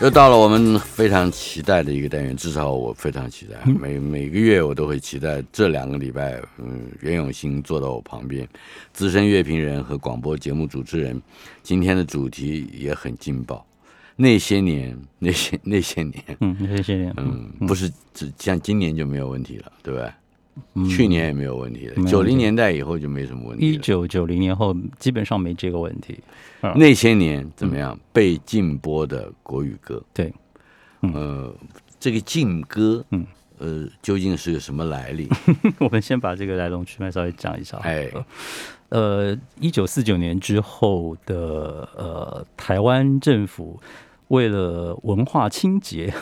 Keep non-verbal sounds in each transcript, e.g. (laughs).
又到了我们非常期待的一个单元，至少我非常期待，每每个月我都会期待这两个礼拜，嗯，袁永新坐到我旁边，资深乐评人和广播节目主持人，今天的主题也很劲爆，那些年，那些那些年，嗯，那些年，嗯，不是只像今年就没有问题了，对不对？去年也没有问题的，九零年代以后就没什么问题。一九九零年后基本上没这个问题。那些年怎么样？被禁播的国语歌，对，呃，这个禁歌，嗯，呃，究竟是个什么来历？(laughs) 我们先把这个来龙去脉稍微讲一下。哎，呃，一九四九年之后的呃，台湾政府。为了文化清洁，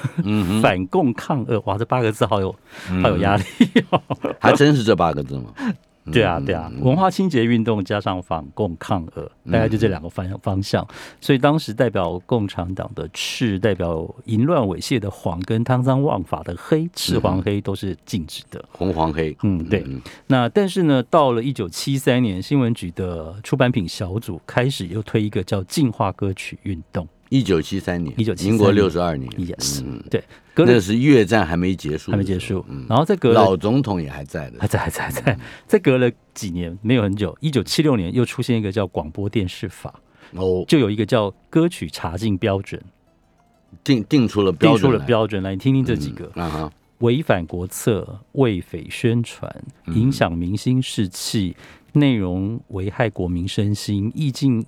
反共抗俄，哇，这八个字好有好有压力，(laughs) 还真是这八个字吗？(laughs) 对啊，对啊，文化清洁运动加上反共抗俄，大概就这两个方方向。所以当时代表共产党的赤，代表淫乱猥亵的黄，跟贪赃枉法的黑，赤黄黑都是禁止的。红黄黑，嗯，对。那但是呢，到了一九七三年，新闻局的出版品小组开始又推一个叫净化歌曲运动。一九七三年，一九民国六十二年，yes，对，那是越战还没结束，还没结束，然后再隔老总统也还在的，还在，还在，还在，再隔了几年，没有很久，一九七六年又出现一个叫广播电视法，哦，就有一个叫歌曲查禁标准，定定出了定出了标准来，你听听这几个。啊，违反国策、为匪宣传、影响民心士气、内容危害国民身心、意境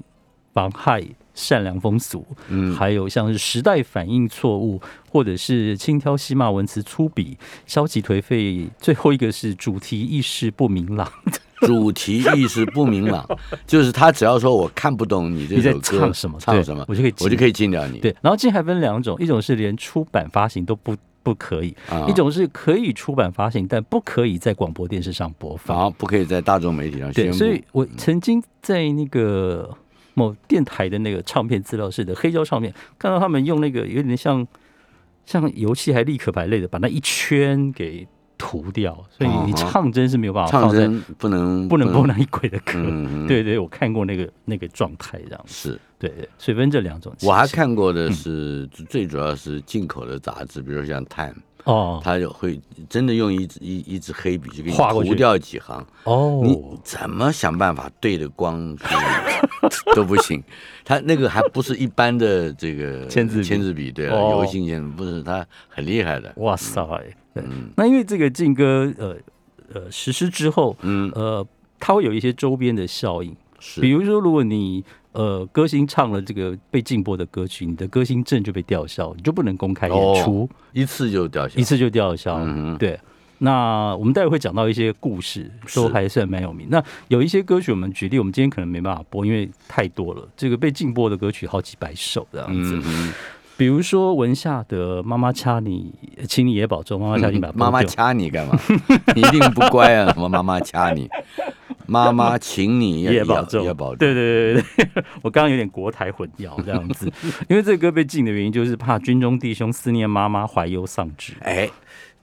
妨害。善良风俗，嗯，还有像是时代反应错误，或者是轻佻戏骂、文词粗鄙、消极颓废。最后一个是主题意识不明朗，(laughs) 主题意识不明朗，就是他只要说我看不懂你这首歌唱什么唱什么，我就可以我就可以禁掉你。对，然后禁还分两种，一种是连出版发行都不不可以，一种是可以出版发行，但不可以在广播电视上播放，啊，不可以在大众媒体上宣布。所以我曾经在那个。某电台的那个唱片资料室的黑胶唱片，看到他们用那个有点像像油漆还立可白类的，把那一圈给涂掉，所以你唱真是没有办法唱真不能不能播那一轨的歌。对对，我看过那个那个状态这样。是对，水分这两种。我还看过的是最主要是进口的杂志，比如像《Time》。哦，他就会真的用一支一一支黑笔就给你涂掉几行。哦，你怎么想办法对着光都不行。(laughs) 他那个还不是一般的这个签字签字笔，对啊，油性签字不是，他很厉害的。哇塞，嗯，那因为这个劲歌呃呃实施之后，嗯。呃，它会有一些周边的效应，是，比如说如果你。呃，歌星唱了这个被禁播的歌曲，你的歌星证就被吊销，你就不能公开演出，一次就吊销，一次就吊销。嗯对，那我们待会会讲到一些故事，都还算蛮有名。那有一些歌曲，我们举例，我们今天可能没办法播，因为太多了。这个被禁播的歌曲好几百首这样子。嗯比如说文夏的《妈妈掐你》，请你也保重。妈妈掐你，把 (laughs) 妈妈掐你干嘛？你一定不乖啊！什么妈妈掐你？妈妈，(laughs) 请你也保重，也保重。对对对对对，(laughs) 我刚刚有点国台混淆这样子，(laughs) 因为这个歌被禁的原因就是怕军中弟兄思念妈妈，怀忧丧志。哎，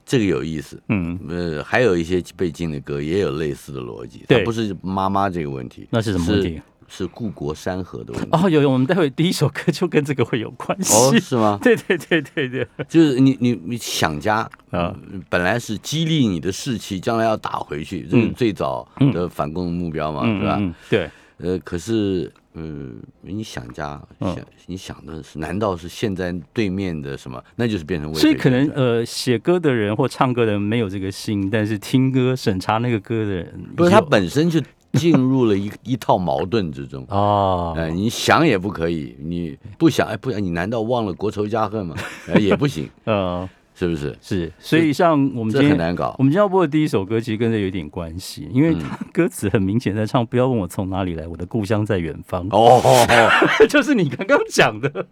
这个有意思。嗯，呃，还有一些被禁的歌也有类似的逻辑，对不是妈妈这个问题，那是什么问题？是故国山河的问题哦，有有，我们待会第一首歌就跟这个会有关系哦，是吗？(laughs) 对对对对对，就是你你你想家啊，本来是激励你的士气，将来要打回去，这是最早的反共目标嘛，是吧？对，呃，可是嗯，你想家想你想的是，难道是现在对面的什么？那就是变成所以可能呃，写歌的人或唱歌的人没有这个心，但是听歌审查那个歌的人，不是他本身就。进入了一一套矛盾之中哦，哎，你想也不可以，你不想哎不想，你难道忘了国仇家恨吗？(laughs) 哎，也不行，嗯，是不是？是，所以像我们今天很难搞。我们今天要播的第一首歌其实跟这有点关系，因为它歌词很明显在唱“不要问我从哪里来，我的故乡在远方”。哦，(laughs) 就是你刚刚讲的，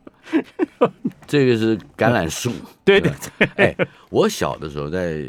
这个是橄榄树。(laughs) 对对对，哎，我小的时候在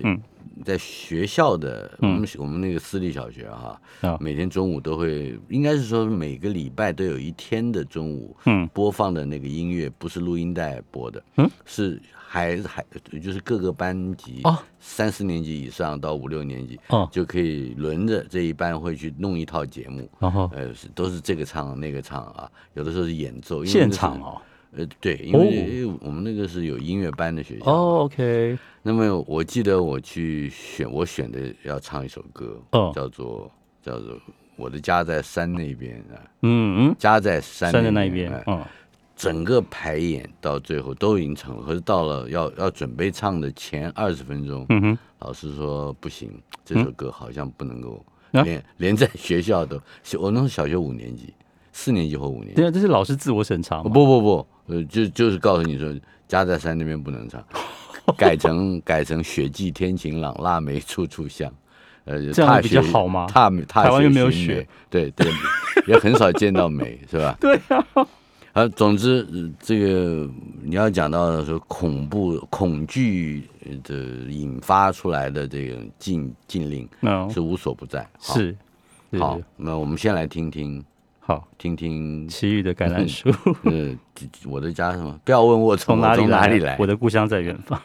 在学校的我们我们那个私立小学哈，每天中午都会，应该是说每个礼拜都有一天的中午，嗯，播放的那个音乐不是录音带播的，嗯，是孩子还就是各个班级三四年级以上到五六年级，哦，就可以轮着这一班会去弄一套节目，然后呃是都是这个唱那个唱啊，有的时候是演奏现场哦。呃，对，因为我们那个是有音乐班的学校。哦，OK。那么我记得我去选，我选的要唱一首歌，叫做叫做我的家在山那边啊。嗯嗯。家在山山的那一边。嗯。整个排演到最后都已经成了，可是到了要要准备唱的前二十分钟，嗯哼，老师说不行，这首歌好像不能够连连在学校都，我那时候小学五年级。四年级或五年，对啊，这是老师自我审查吗？不不不，呃，就就是告诉你说，家在山那边不能唱，改成改成雪霁天晴朗，腊梅处处香，呃，这样比较好吗？踏踏台湾又没有雪，对对，也很少见到梅，是吧？(laughs) 对啊。啊，总之这个你要讲到说恐怖恐惧的引发出来的这个禁禁令，是无所不在。是，好，那我们先来听听。好，听听奇遇的橄榄树。(laughs) 嗯，我的家什么？不要问我从哪里哪里来，我的故乡在远方。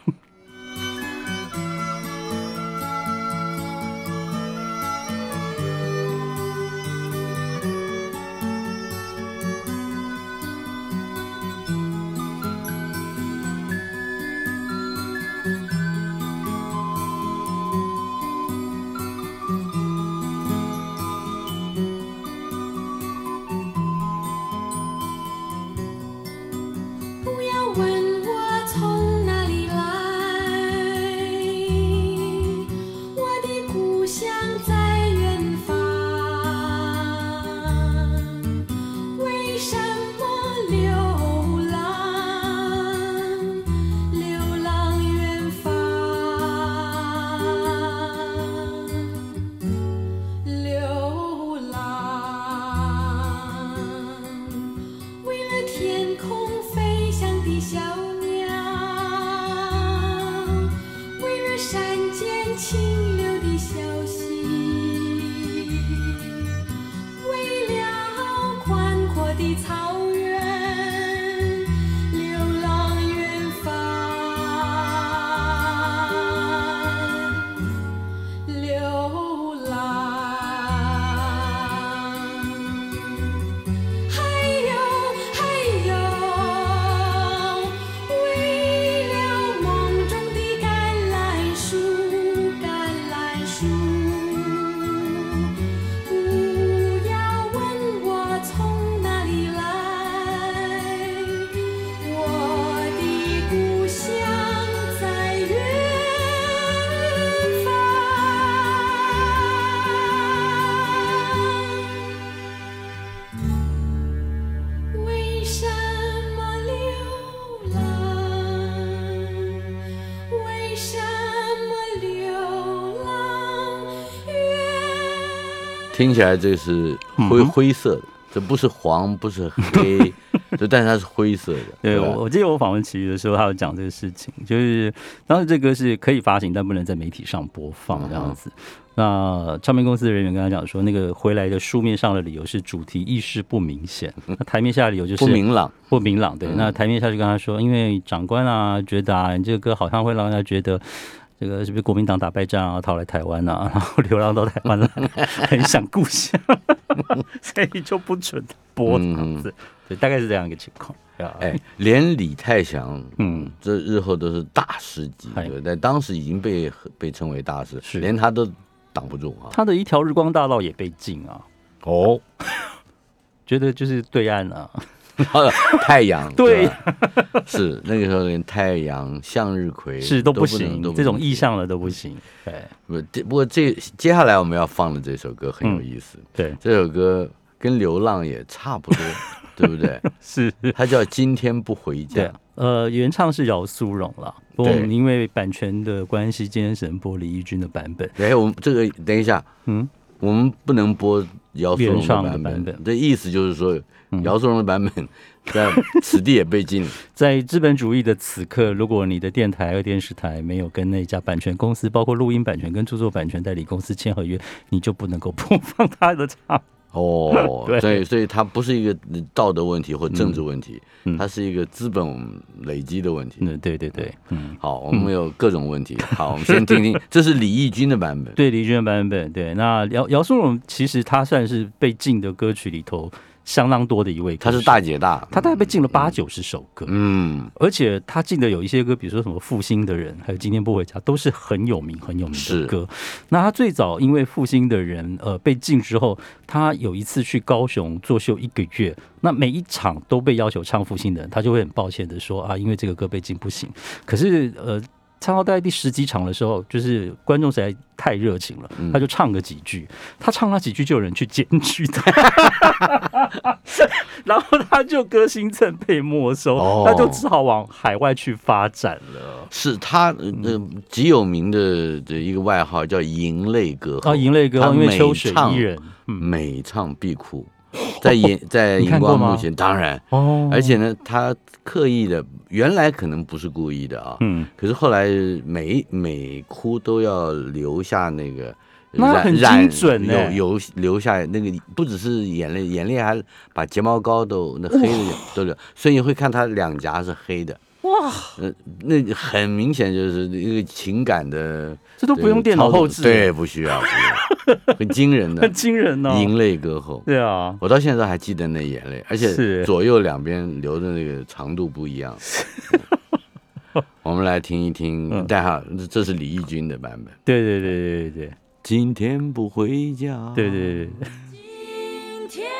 听起来这是灰灰色的，这不是黄，不是黑，(laughs) 就但是它是灰色的。对，我我记得我访问奇遇的时候，他有讲这个事情，就是当时这歌是可以发行，但不能在媒体上播放这样子。那唱片公司的人员跟他讲说，那个回来的书面上的理由是主题意识不明显，(laughs) 那台面下的理由就是不明朗，不明朗。对，那台面下就跟他说，因为长官啊觉得啊，你这个歌好像会让人家觉得。这个是不是国民党打败仗啊，逃来台湾啊，(laughs) 然后流浪到台湾来，(laughs) 很想故乡，所以就不准播这样子。对，大概是这样一个情况。哎，连李泰祥，嗯，这日后都是大师级，对，在当时已经被被称为大师，连他都挡不住啊。他的一条日光大道也被禁啊。哦，(laughs) 觉得就是对岸啊。(laughs) 太阳 (laughs) 对，是那个时候连太阳、向日葵是都不行，这种意象的都不行。对，不，不过这接下来我们要放的这首歌很有意思。对，这首歌跟流浪也差不多，(laughs) 对不对？是，它叫《今天不回家》。呃，原唱是姚苏荣了。我们因为版权的关系，今天只能播李翊君的版本。哎，我们这个等一下，嗯，我们不能播姚苏荣的版本。这意思就是说，姚苏荣的版本在此地也被禁。(laughs) 在资本主义的此刻，如果你的电台和电视台没有跟那家版权公司，包括录音版权跟著作版权代理公司签合约，你就不能够播放他的唱。哦，(laughs) 所以所以它不是一个道德问题或政治问题，它是一个资本累积的问题。嗯，对对对，嗯，好，我们有各种问题。好，我们先听听，(laughs) 这是李翊君的版本。对，李翊君的版本。对，那姚姚苏荣其实他算是被禁的歌曲里头。相当多的一位，他是大姐大，他大概被禁了八九十首歌，嗯，而且他禁的有一些歌，比如说什么复兴的人，还有今天不回家，都是很有名很有名的歌。那他最早因为复兴的人，呃，被禁之后，他有一次去高雄作秀一个月，那每一场都被要求唱复兴的人，他就会很抱歉的说啊，因为这个歌被禁不行。可是呃。唱到大概第十几场的时候，就是观众实在太热情了，他就唱个几句。他唱那几句，就有人去检举他，(laughs) 然后他就歌星证被没收，他就只好往海外去发展了。是他呃极有名的的一个外号叫“银泪歌”啊，“银泪歌”，因为秋水伊人，每唱必哭。在荧在荧光幕前，当然哦，而且呢，他刻意的，原来可能不是故意的啊，嗯，可是后来每每哭都要留下那个，那很精准有有留下那个，不只是眼泪，眼泪还把睫毛膏都那黑的都留，所以你会看他两颊是黑的。哇，呃，那很明显就是一个情感的，这都不用电脑后置，对，不需要，很惊人的，(laughs) 很惊人哦，银泪歌后，对啊，我到现在还记得那眼泪，而且左右两边流的那个长度不一样。(laughs) 我们来听一听，大家好，这是李翊君的版本，对对对对对对，今天不回家，对对对。今天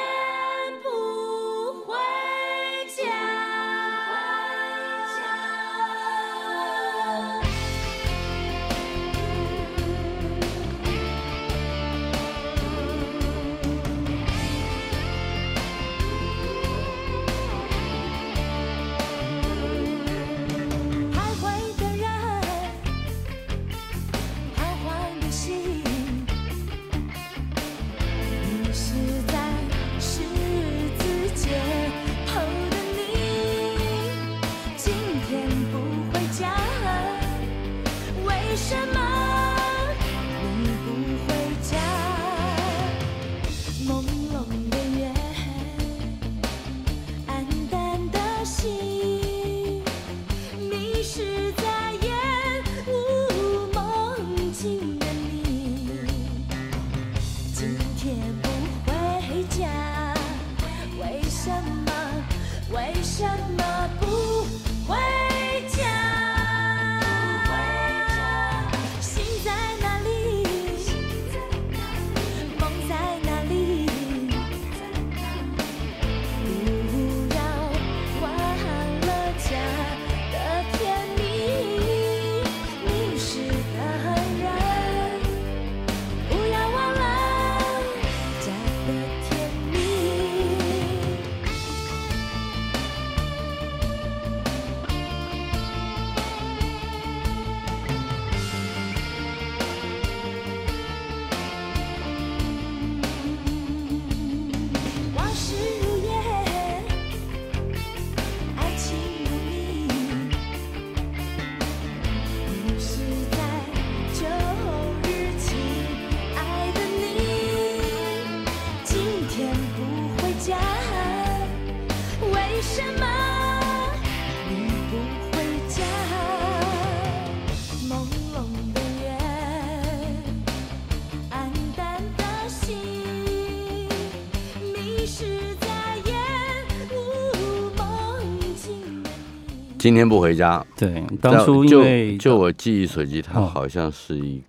不回家。对，当初因为就我记忆所及，它好像是一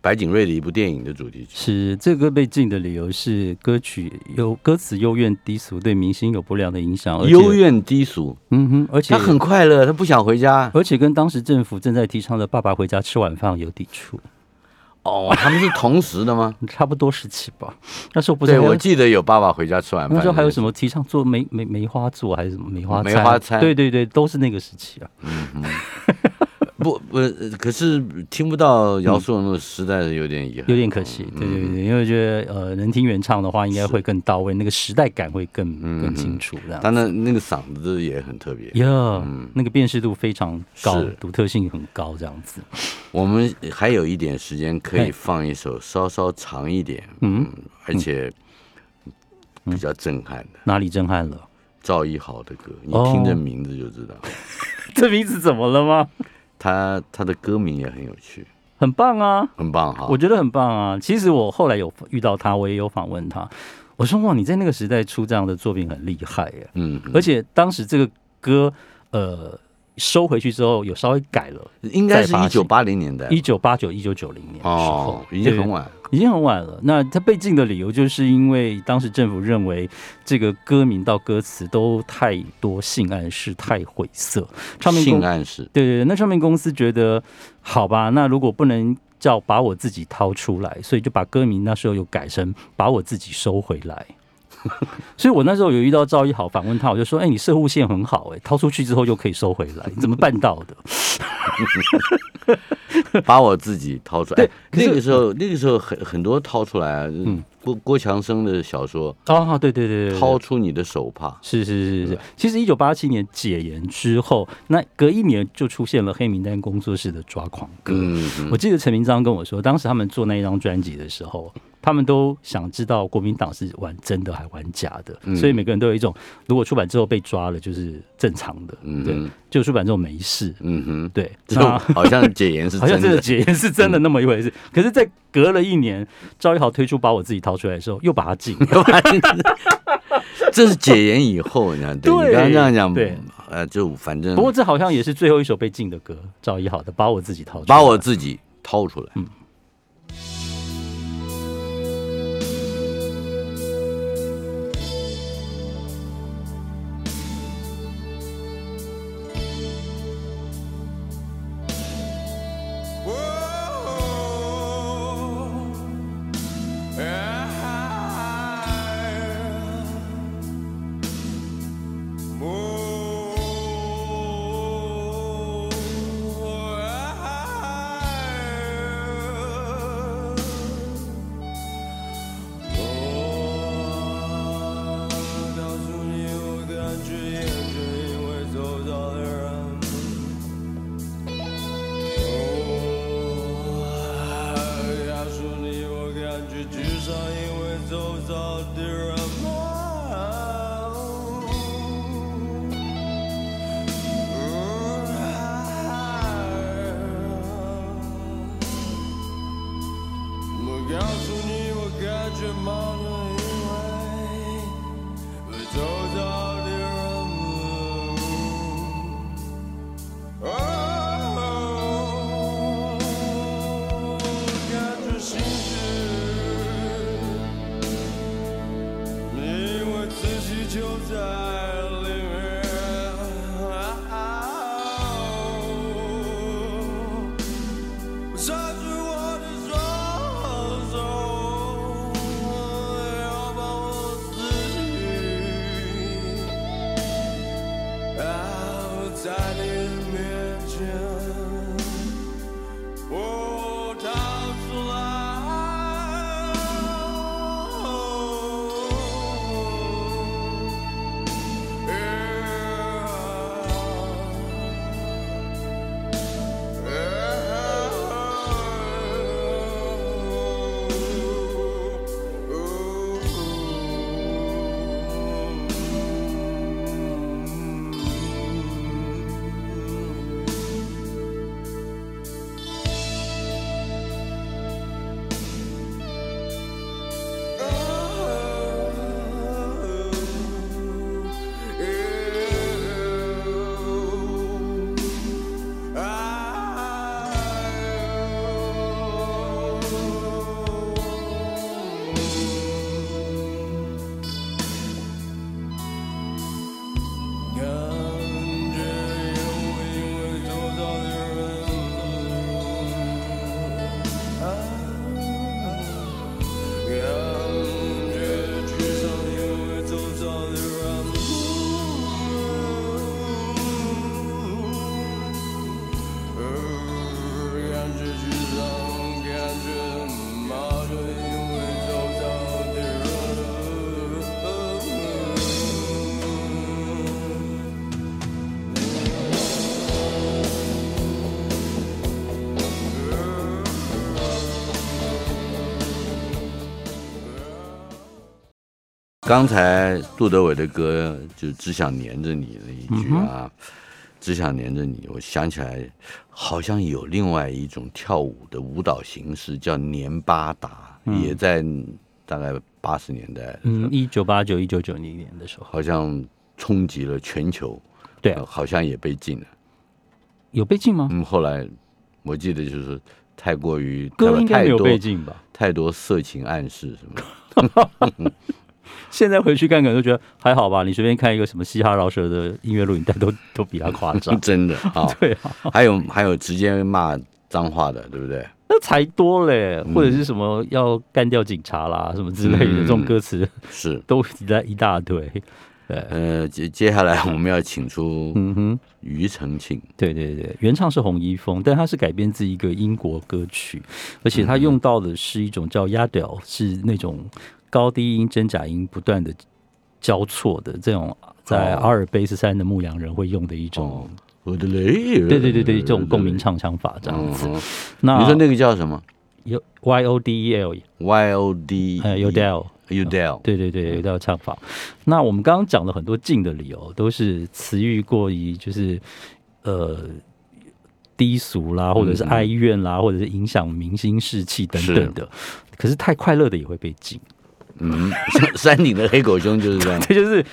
白景瑞的一部电影的主题曲。是这个被禁的理由是歌曲有歌词幽怨低俗，对明星有不良的影响。幽怨低俗，嗯哼，而且他很快乐，他不想回家，而且跟当时政府正在提倡的“爸爸回家吃晚饭”有抵触。哦，他们是同时的吗？(laughs) 差不多时期吧。那时候不是，我记得有爸爸回家吃晚饭。那时候还有什么提倡做梅梅梅花座还是什么梅花梅花菜？对对对，都是那个时期啊。嗯嗯。(laughs) 不不，可是听不到姚素荣的实在是有点遗憾，有点可惜。对对对，因为觉得呃，能听原唱的话，应该会更到位，那个时代感会更更清楚。这样，他那那个嗓子也很特别，呀，那个辨识度非常高，独特性很高，这样子。我们还有一点时间，可以放一首稍稍长一点，嗯，而且比较震撼的。哪里震撼了？赵一豪的歌，你听这名字就知道。(laughs) 这名字怎么了吗？他他的歌名也很有趣，很棒啊，很棒哈，我觉得很棒啊。其实我后来有遇到他，我也有访问他，我说哇，你在那个时代出这样的作品很厉害耶，嗯，而且当时这个歌，呃。收回去之后，有稍微改了，应该是一九八零年代，一九八九、一九九零年的时候，已经很晚，已经很晚了。那他被禁的理由，就是因为当时政府认为这个歌名到歌词都太多性暗示，太晦涩。唱片性暗示，对对对。那唱片公司觉得，好吧，那如果不能叫把我自己掏出来，所以就把歌名那时候又改成把我自己收回来。(laughs) 所以，我那时候有遇到赵一豪访问他，我就说：“哎，你射护线很好，哎，掏出去之后又可以收回来，你怎么办到的？” (laughs) 把我自己掏出来。那个时候，那个时候很很多掏出来，嗯，郭郭强生的小说哦，对对对，掏出你的手帕，是是是是。其实，一九八七年解严之后，那隔一年就出现了黑名单工作室的抓狂歌。我记得陈明章跟我说，当时他们做那一张专辑的时候。他们都想知道国民党是玩真的还玩假的，所以每个人都有一种，如果出版之后被抓了就是正常的，对，就出版之后没事，嗯哼，对，那好像解严是 (laughs) 好像这个解严是真的那么一回事。可是，在隔了一年，赵一豪推出把我自己掏出来的时候，又把它禁，(laughs) 这是解严以后，你看，对你刚刚这样讲，对，呃，就反正不过这好像也是最后一首被禁的歌，赵一豪的把我自己掏出来，把我自己掏出来，嗯。至少因为走到地儿。刚才杜德伟的歌就只想黏着你那一句啊，只想黏着你。我想起来，好像有另外一种跳舞的舞蹈形式叫黏巴达，也在大概八十年代，嗯，一九八九一九九零年的时候，好像冲击了全球。对，好像也被禁了。有被禁吗？嗯，后来我记得就是太过于歌应该没有被禁吧？太多色情暗示什么。(laughs) (laughs) 现在回去看看都觉得还好吧。你随便看一个什么嘻哈饶舌的音乐录影带，都 (laughs) 都比他夸张。(laughs) 真的啊，对啊。还有还有直接骂脏话的，对不对？那才多嘞，或者是什么要干掉警察啦，什么之类的这种歌词是都一大一大堆。对，呃，接接下来我们要请出嗯哼庾澄庆。对对对，原唱是洪一峰，但他是改编自一个英国歌曲，而且他用到的是一种叫压调，是那种。高低音、真假音不断的交错的这种，在阿尔卑斯山的牧羊人会用的一种，我的雷，对对对对，这种共鸣唱腔法这样子。那你说那个叫什么？U Y O D E L，Y O D，呃，U D L，U D L，对对对，U D L 唱法。那我们刚刚讲了很多禁的理由，都是词欲过于就是呃低俗啦，或者是哀怨啦，或者是影响明星士气等等的。可是太快乐的也会被禁。嗯，(laughs) 山顶的黑狗兄就是这样。(laughs) 这就是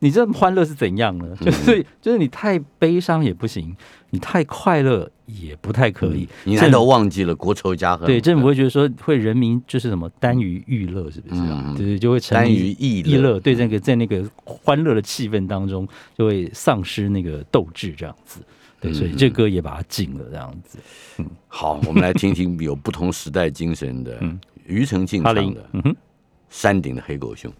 你这欢乐是怎样呢？就是就是你太悲伤也不行，你太快乐也不太可以。你难道忘记了国仇家恨？对，政府会觉得说会人民就是什么耽于娱乐，是不是？嗯，对对，就会耽于逸逸乐。对，那个在那个欢乐的气氛当中，就会丧失那个斗志，这样子。对，所以这歌也把它禁了，这样子。嗯，好，我们来听听有不同时代精神的庾澄庆唱的。嗯哼。山顶的黑狗熊。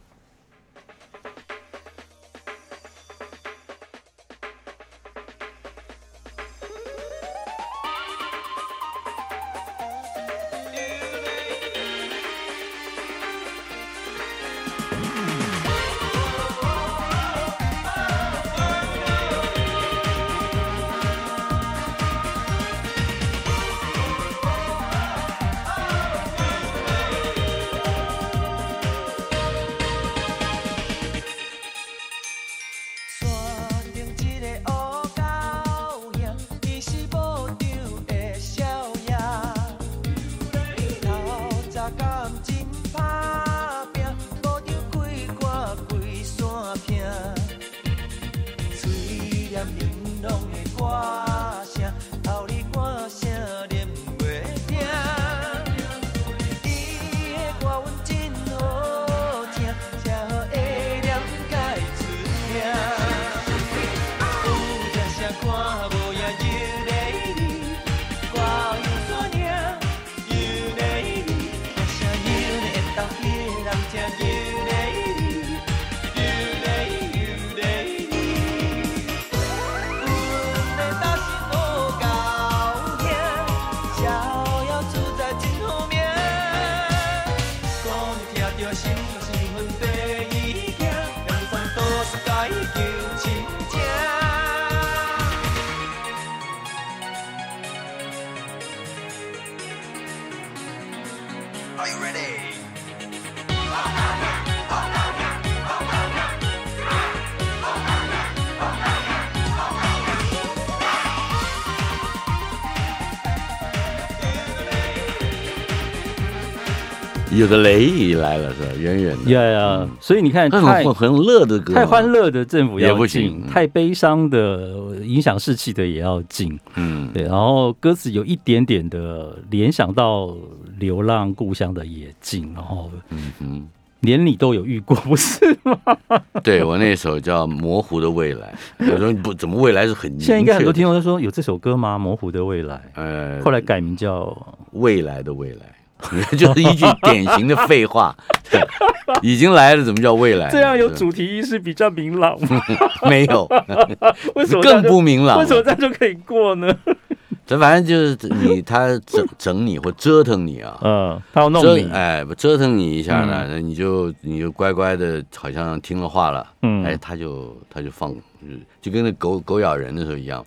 有的雷来了是吧？远远的，呀呀！所以你看，太很乐的歌，太欢乐的政府也不行，太悲伤的影响士气的也要进。嗯，对。然后歌词有一点点的联想到流浪故乡的也禁。然后，嗯嗯，连你都有遇过，不是吗？(laughs) 对我那首叫《模糊的未来》，有时候不怎么未来是很现在应该很多听众都说有这首歌吗？《模糊的未来》呃，后来改名叫《未来的未来》。(laughs) 就是一句典型的废话，(laughs) 已经来了，怎么叫未来？这样有主题意识比较明朗吗？(laughs) 没有，为什么更不明朗？为什么这样就可以过呢？这反正就是你，他整整你或折腾你啊，嗯，他要弄你，哎，折腾你一下呢，那你就你就乖乖的，好像听了话了，嗯，哎，他就他就放，就跟那狗狗咬人的时候一样。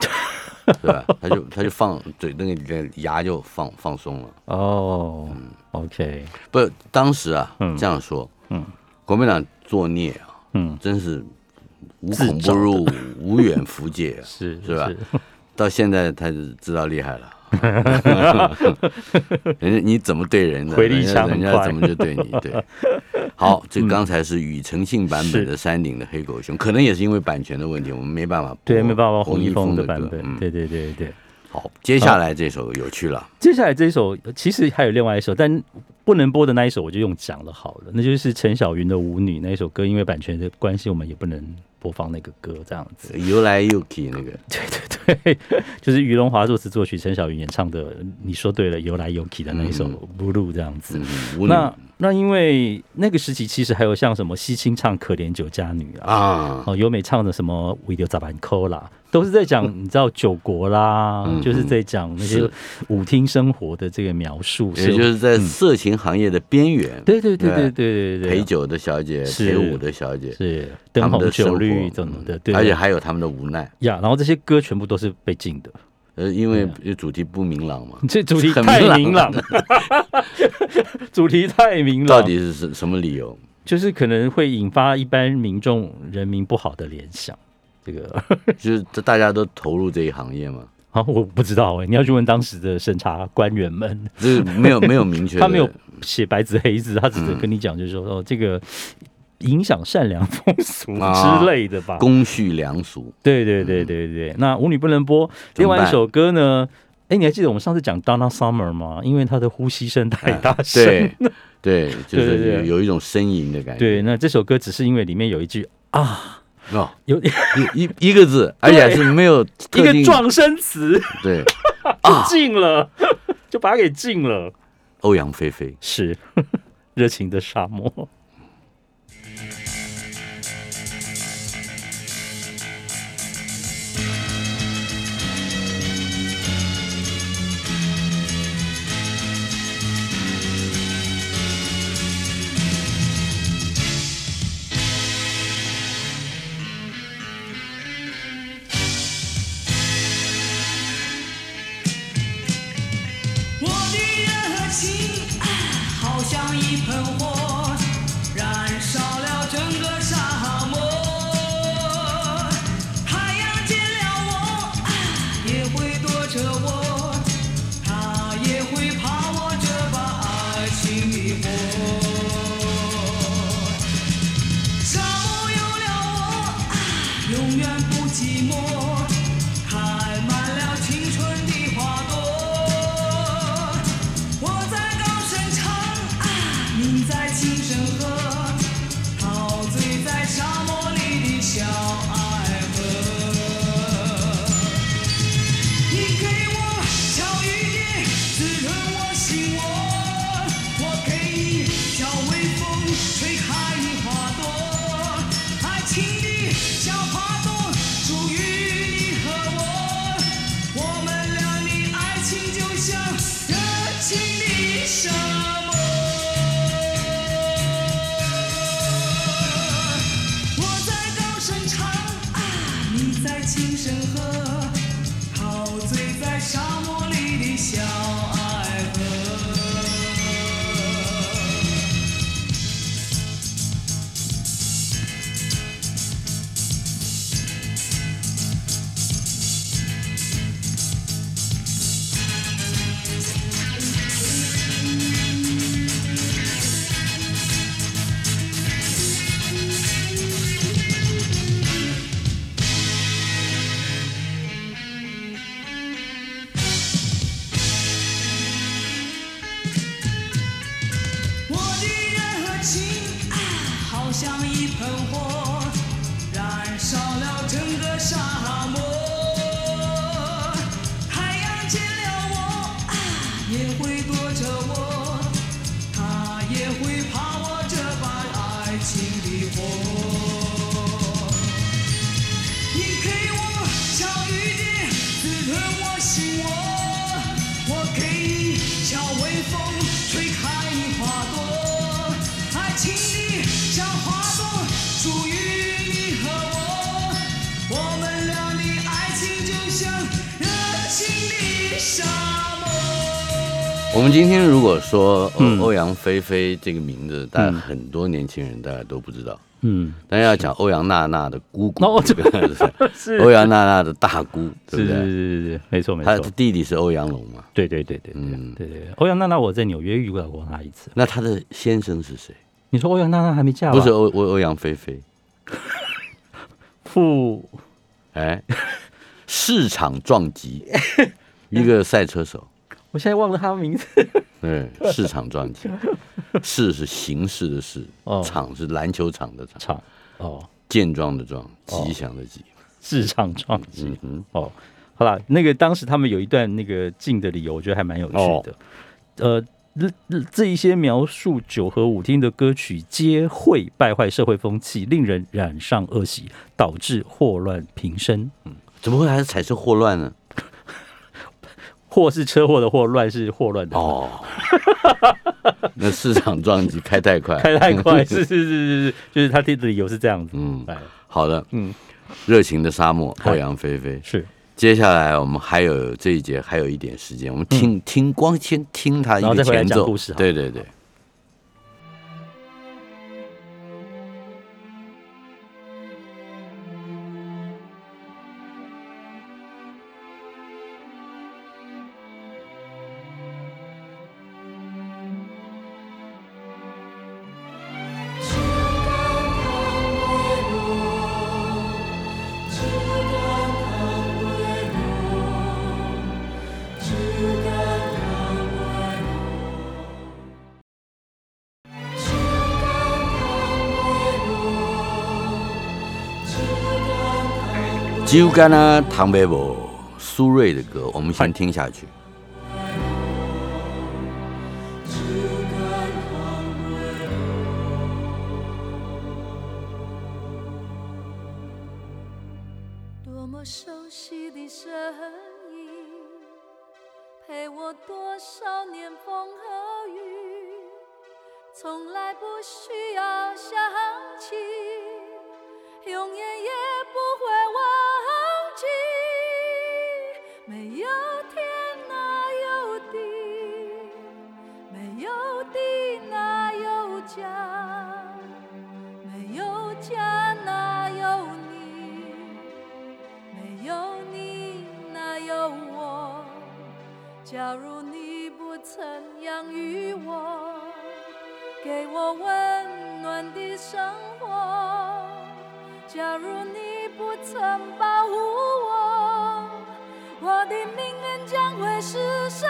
(laughs) 对吧？他就他就放嘴，那个牙就放放松了。哦，嗯，OK，不，当时啊，这样说，嗯，国民党作孽啊，嗯，真是无孔不入，无远弗届，是是吧？到现在他知道厉害了。(laughs) 人家你怎么对人的，人家人家怎么就对你？对，(laughs) 好，这刚才是庾澄庆版本的《山顶的黑狗熊》，可能也是因为版权的问题，我们没办法。对，没办法，洪一峰的版本。对对对对。好，接下来这首有趣了。接下来这首其实还有另外一首，但不能播的那一首我就用讲了好了，那就是陈小云的《舞女》那一首歌，因为版权的关系，我们也不能。播放那个歌这样子，游来游去那个，对 (laughs) 对对，(laughs) 就是于龙华作词作曲，陈小云演唱的。你说对了，游来游去的那一首《Blue》这样子。那那因为那个时期其实还有像什么西青唱《可怜酒家女》啊，哦，优美唱的什么《We Do 咋办扣》啦。都是在讲 (laughs) 你知道酒国啦，就是在讲那些舞厅生活的这个描述，也就是在色情行业的边缘。对对对对。对对对，陪酒的小姐，陪舞的小姐，是。灯红酒绿怎么的？对，而且还有他们的无奈。呀。然后这些歌全部都是被禁的，呃，因为主题不明朗嘛。(laughs) 这主题太明朗，(laughs) 主题太明朗，到底是什什么理由？就是可能会引发一般民众人民不好的联想。这个 (laughs) 就是大家都投入这一行业嘛？啊，我不知道哎，你要去问当时的审查官员们。就是没有没有明确，他没有写白纸黑字，他只是跟你讲，就是说哦，这个影响善良风俗之类的吧，公序良俗。对对对对对，那舞女不能播。另外一首歌呢？哎，你还记得我们上次讲 Donna Summer 吗？因为她的呼吸声太大声，对，(laughs) 就是有一种呻吟的感觉。对，那这首歌只是因为里面有一句啊。哦，有一一一个字，(laughs) 而且是没有一个撞声词，对，(laughs) 就禁了，就把它给禁了。欧阳菲菲是热情的沙漠。我们今天如果说欧阳菲菲这个名字，大概很多年轻人大家都不知道。嗯，但要讲欧阳娜娜的姑姑，这个 (laughs) 是欧阳娜娜的大姑，对不对？是是是，没错没错。她的弟弟是欧阳龙嘛？对对对对，嗯对对。欧阳娜娜我在纽约遇到过她一次。那她的先生是谁？你说欧阳娜娜还没嫁？不是欧欧欧阳菲菲，父 (laughs) 哎，市场撞击 (laughs) 一个赛车手。我现在忘了他的名字。(laughs) 对，市场撞击，(laughs) 市是形式的市，场是篮球场的场，哦，健壮的壮，吉祥的吉，市场撞击。嗯哦，好了，那个当时他们有一段那个进的理由，我觉得还蛮有趣的。呃，这这一些描述九和舞厅的歌曲，皆会败坏社会风气，令人染上恶习，导致祸乱平生。嗯，怎么会还是产生祸乱呢？祸是车祸的祸，乱是祸乱的哦。(laughs) 那市场撞击开太快，开太快，(laughs) 是是是是是，就是他的理由是这样子。嗯，好的，嗯，热情的沙漠，欧阳菲菲是。接下来我们还有这一节还有一点时间，我们听听光先听他一个前奏，对对对。酒干呢？唐伯伯苏芮的歌，我们先听下去。生活，假如你不曾保护我。我的命运将会是什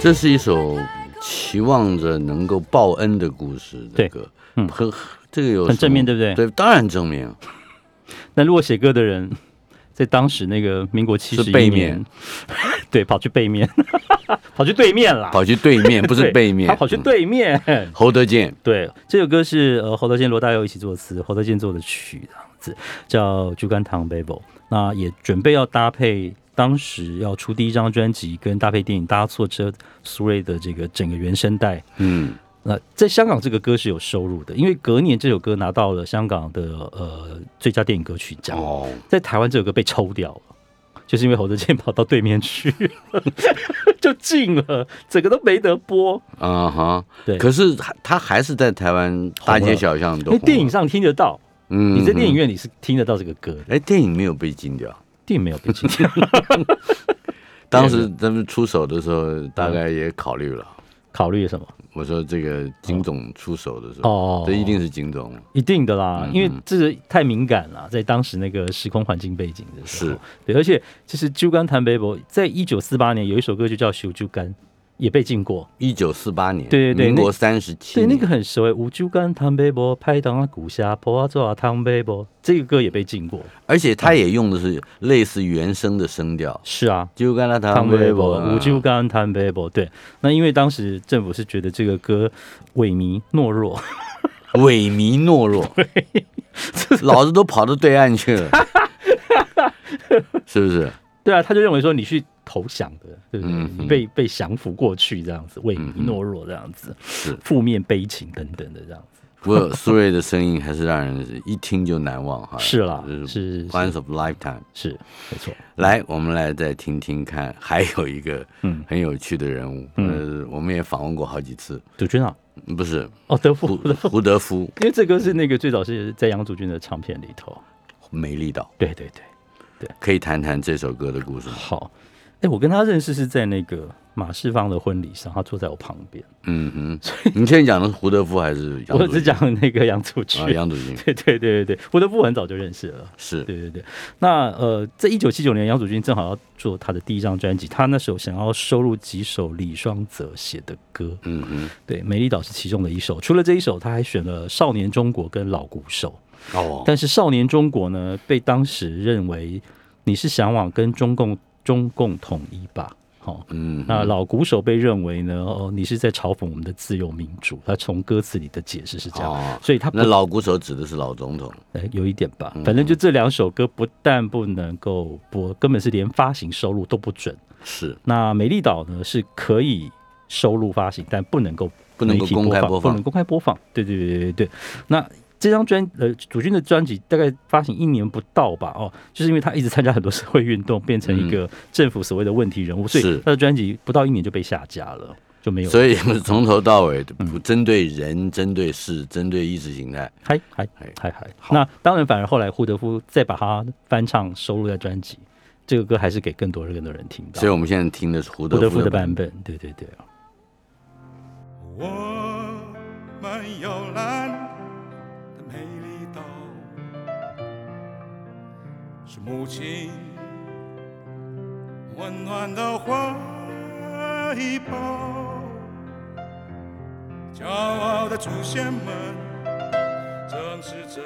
这是一首期望着能够报恩的故事的歌，嗯，很这个有很正面，对不对？对，当然正面。(laughs) 那如果写歌的人在当时那个民国七十一年，对，跑去背面，(laughs) 跑去对面了，跑去对面，不是背面，他跑去对面。侯德健，对，这首歌是呃侯德健、罗大佑一起作词，侯德健做的曲，这样子叫《猪肝糖 Babel》，那也准备要搭配。当时要出第一张专辑，跟搭配电影《搭错车》苏芮的这个整个原声带，嗯，那在香港这个歌是有收入的，因为隔年这首歌拿到了香港的呃最佳电影歌曲奖。哦，在台湾这首歌被抽掉了，就是因为侯德健跑到对面去，(laughs) 就禁了，整个都没得播。啊哈，对。可是他还是在台湾大街小巷都，因为电影上听得到。嗯，你在电影院里是听得到这个歌。哎，电影没有被禁掉。并没有被禁掉。(laughs) 当时他们出手的时候，大概也考虑了。考虑什么？我说这个金总出手的时候，哦，这一定是金总，一定的啦，因为这个太敏感了，在当时那个时空环境背景的时候，对，而且其实《酒干谈北博》在一九四八年有一首歌就叫《修酒干》，也被禁过，一九四八年，对对对，民国三十七，对那个很熟诶，五九干汤杯波，拍档啊古虾婆啊做啊汤杯波，这个歌也被禁过，而且他也用的是类似原声的声调，是啊，就干他汤杯波，五九干汤杯波，对，那因为当时政府是觉得这个歌萎靡懦弱，萎靡懦弱，(laughs) 老子都跑到对岸去了，(laughs) 是不是？对啊，他就认为说你去。投降的，对不对？被被降服过去这样子，为你懦弱这样子，是负面悲情等等的这样子。不过苏芮的声音还是让人一听就难忘哈。是啦，是 Once of lifetime，是没错。来，我们来再听听看，还有一个嗯很有趣的人物，呃，我们也访问过好几次。祖君啊？不是哦，德夫胡德夫，(laughs) 因为这歌是那个最早是在杨祖君的唱片里头，《美丽岛》。对对对对，可以谈谈这首歌的故事？好。哎，我跟他认识是在那个马世芳的婚礼上，他坐在我旁边。嗯哼，(laughs) 你现在讲的是胡德夫还是？我只讲那个杨祖君。杨祖君，(laughs) 对对对对对，胡德夫很早就认识了。是，对对对。那呃，在一九七九年，杨祖君正好要做他的第一张专辑，他那时候想要收录几首李双泽写的歌。嗯哼，对，《美丽岛》是其中的一首。除了这一首，他还选了《少年中国》跟《老鼓手》。哦。但是《少年中国》呢，被当时认为你是向往跟中共。中共统一吧，好，嗯，那老鼓手被认为呢，哦，你是在嘲讽我们的自由民主。他从歌词里的解释是这样，所以他那老鼓手指的是老总统，哎，有一点吧，反正就这两首歌不但不能够播，根本是连发行收入都不准。是，那美丽岛呢是可以收录发行，但不能够不能够公开播放，不能公开播放。对对对对对，那。这张专呃，主君的专辑大概发行一年不到吧，哦，就是因为他一直参加很多社会运动，变成一个政府所谓的问题人物，所以他的专辑不到一年就被下架了，就没有。所以从头到尾不针对人、针对事、针对意识形态，嗨嗨嗨嗨。那当然，反而后来胡德夫再把它翻唱收录在专辑，这个歌还是给更多更多人听到。所以我们现在听的是胡德夫的版本，对对对。我们有蓝。母亲温暖的怀抱，骄傲的祖先们正视着，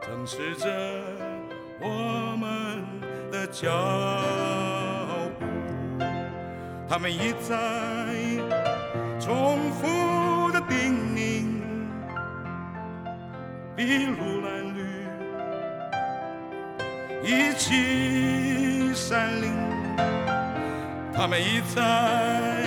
正视着我们的脚步，他们一再重复的叮咛，一路来。一起山林，他们一再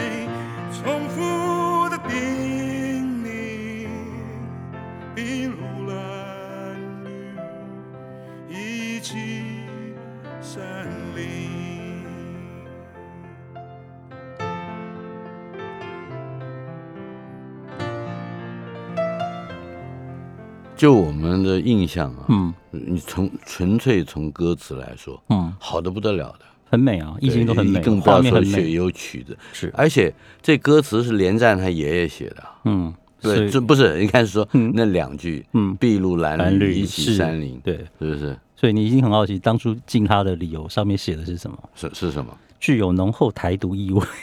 就我们的印象啊，嗯。你从纯粹从歌词来说，嗯，好的不得了的，很美啊，意境都很美，更不要说血有曲子是，而且这歌词是连战他爷爷写的，嗯，对，这不是应该是说那两句，嗯，碧路蓝缕，一起山林，对，是不是？所以你已经很好奇，当初禁他的理由上面写的是什么？是是什么？具有浓厚台独意味。(laughs)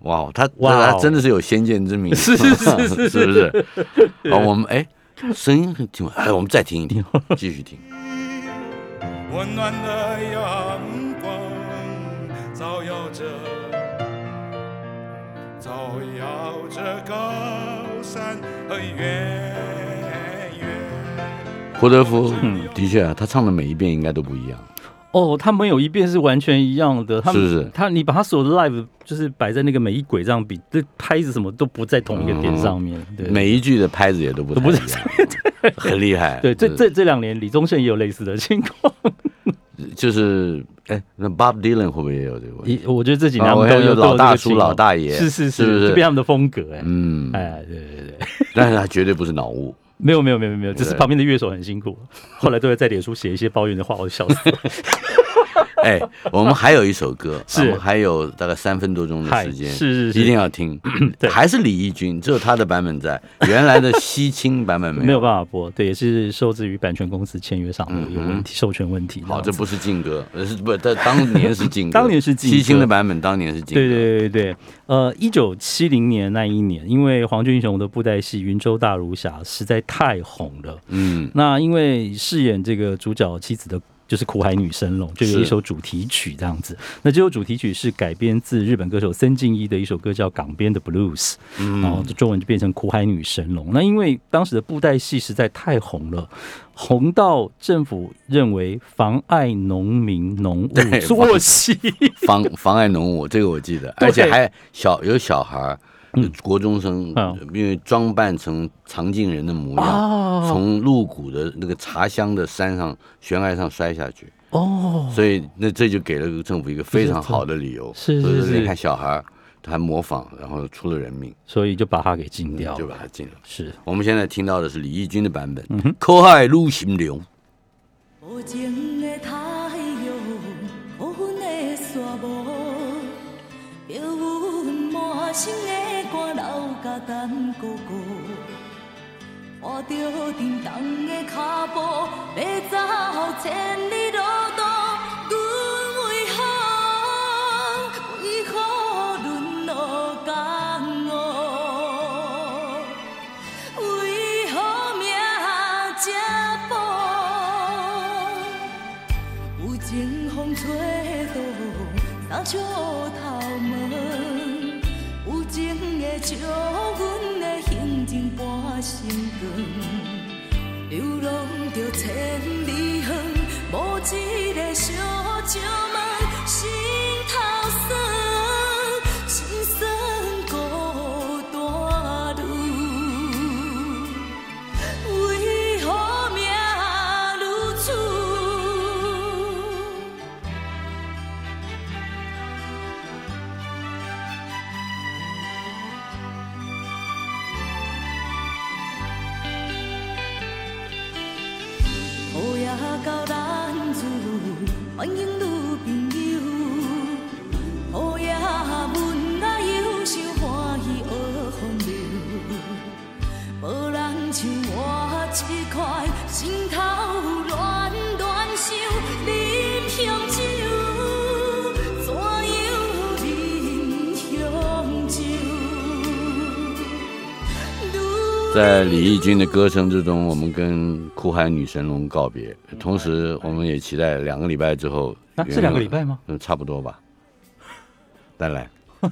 哇，他哇，他真的是有先见之明，是是是是是不是？好，我们哎，声音很听，哎，我们再听一 (laughs) 听，继续听。温暖的阳光照耀着，照耀着高山和远远。胡德夫，嗯，的确啊，他唱的每一遍应该都不一样。哦，他们有一遍是完全一样的，他是是？他你把他所有的 live 就是摆在那个每一轨这样比，这拍子什么都不在同一个点上面，对，每一句的拍子也都不不在，(laughs) 很厉害。对，这这这两年李宗盛也有类似的情况，就是哎，那 Bob Dylan 会不会也有这个？问题我觉得这几年都有老大叔、老大爷，是是是，是不是变他们的风格？哎，嗯，哎，对对对，(laughs) 但是他绝对不是脑雾。没有没有没有没有，只是旁边的乐手很辛苦，后来都会在脸书写一些抱怨的话，我就笑死了。(laughs) 哎，我们还有一首歌，(laughs) 是我们还有大概三分多钟的时间，是是是，一定要听。(coughs) 对，还是李翊君，只有他的版本在，原来的西青版本没有，没有办法播。对，也是受制于版权公司签约上有问题，授权问题。好，这不是劲歌，是不？在当年是劲歌，(laughs) 当年是劲西青的版本，当年是劲歌。对对对对，呃，一九七零年那一年，因为黄俊雄的布袋戏《云州大儒侠》实在太红了，嗯，那因为饰演这个主角妻子的。就是苦海女神龙，就有一首主题曲这样子。那这首主题曲是改编自日本歌手森进一的一首歌，叫《港边的 Blues》，嗯然后中文就变成苦海女神龙。那因为当时的布袋戏实在太红了，红到政府认为妨碍农民农务作息，妨妨碍农务，这个我记得，(laughs) 而且还小有小孩儿。国中生，因为装扮成藏镜人的模样，从鹿谷的那个茶香的山上悬崖上摔下去。哦，所以那这就给了政府一个非常好的理由。是是是，你看小孩他模仿，然后出了人命，所以就把他给禁掉，就把他禁了。是我们现在听到的是李翊君的版本，《可爱如心流》。甲等哥哥，看着沉重的脚步，要走千里路途，阮为何为何沦落江湖？为何命这薄？有情风吹动，三笑李翊君的歌声之中，我们跟哭喊女神龙告别。同时，我们也期待两个礼拜之后，是两个礼拜吗？嗯，差不多吧。再来。(laughs)